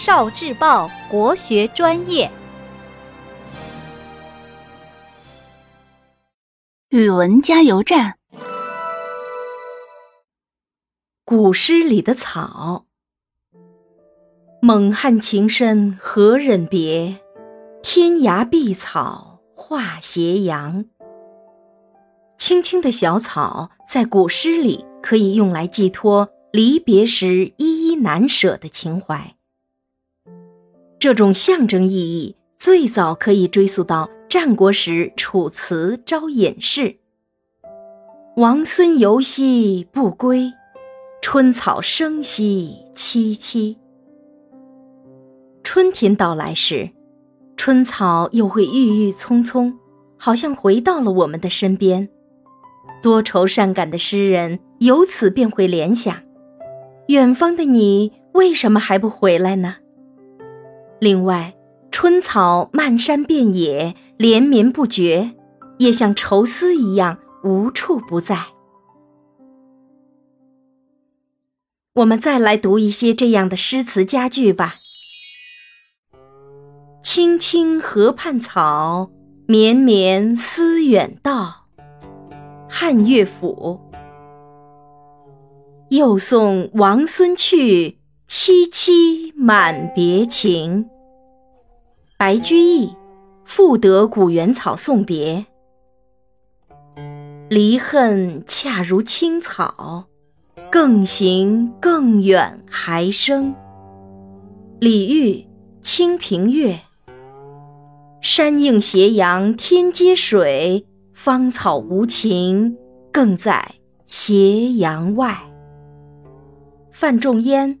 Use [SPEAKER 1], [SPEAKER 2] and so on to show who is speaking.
[SPEAKER 1] 少智报国学专业，
[SPEAKER 2] 语文加油站。
[SPEAKER 3] 古诗里的草，蒙汉情深何忍别，天涯碧草化斜阳。青青的小草，在古诗里可以用来寄托离别时依依难舍的情怀。这种象征意义最早可以追溯到战国时楚辞招隐士：“王孙游兮不归，春草生兮萋萋。”春天到来时，春草又会郁郁葱葱，好像回到了我们的身边。多愁善感的诗人由此便会联想：远方的你为什么还不回来呢？另外，春草漫山遍野，连绵不绝，也像愁思一样无处不在。我们再来读一些这样的诗词佳句吧：“青青河畔草，绵绵思远道。”汉乐府。又送王孙去。萋萋满别情，白居易《赋得古原草送别》。离恨恰如青草，更行更远还生。李煜《清平乐》。山映斜阳天接水，芳草无情更在斜阳外。范仲淹。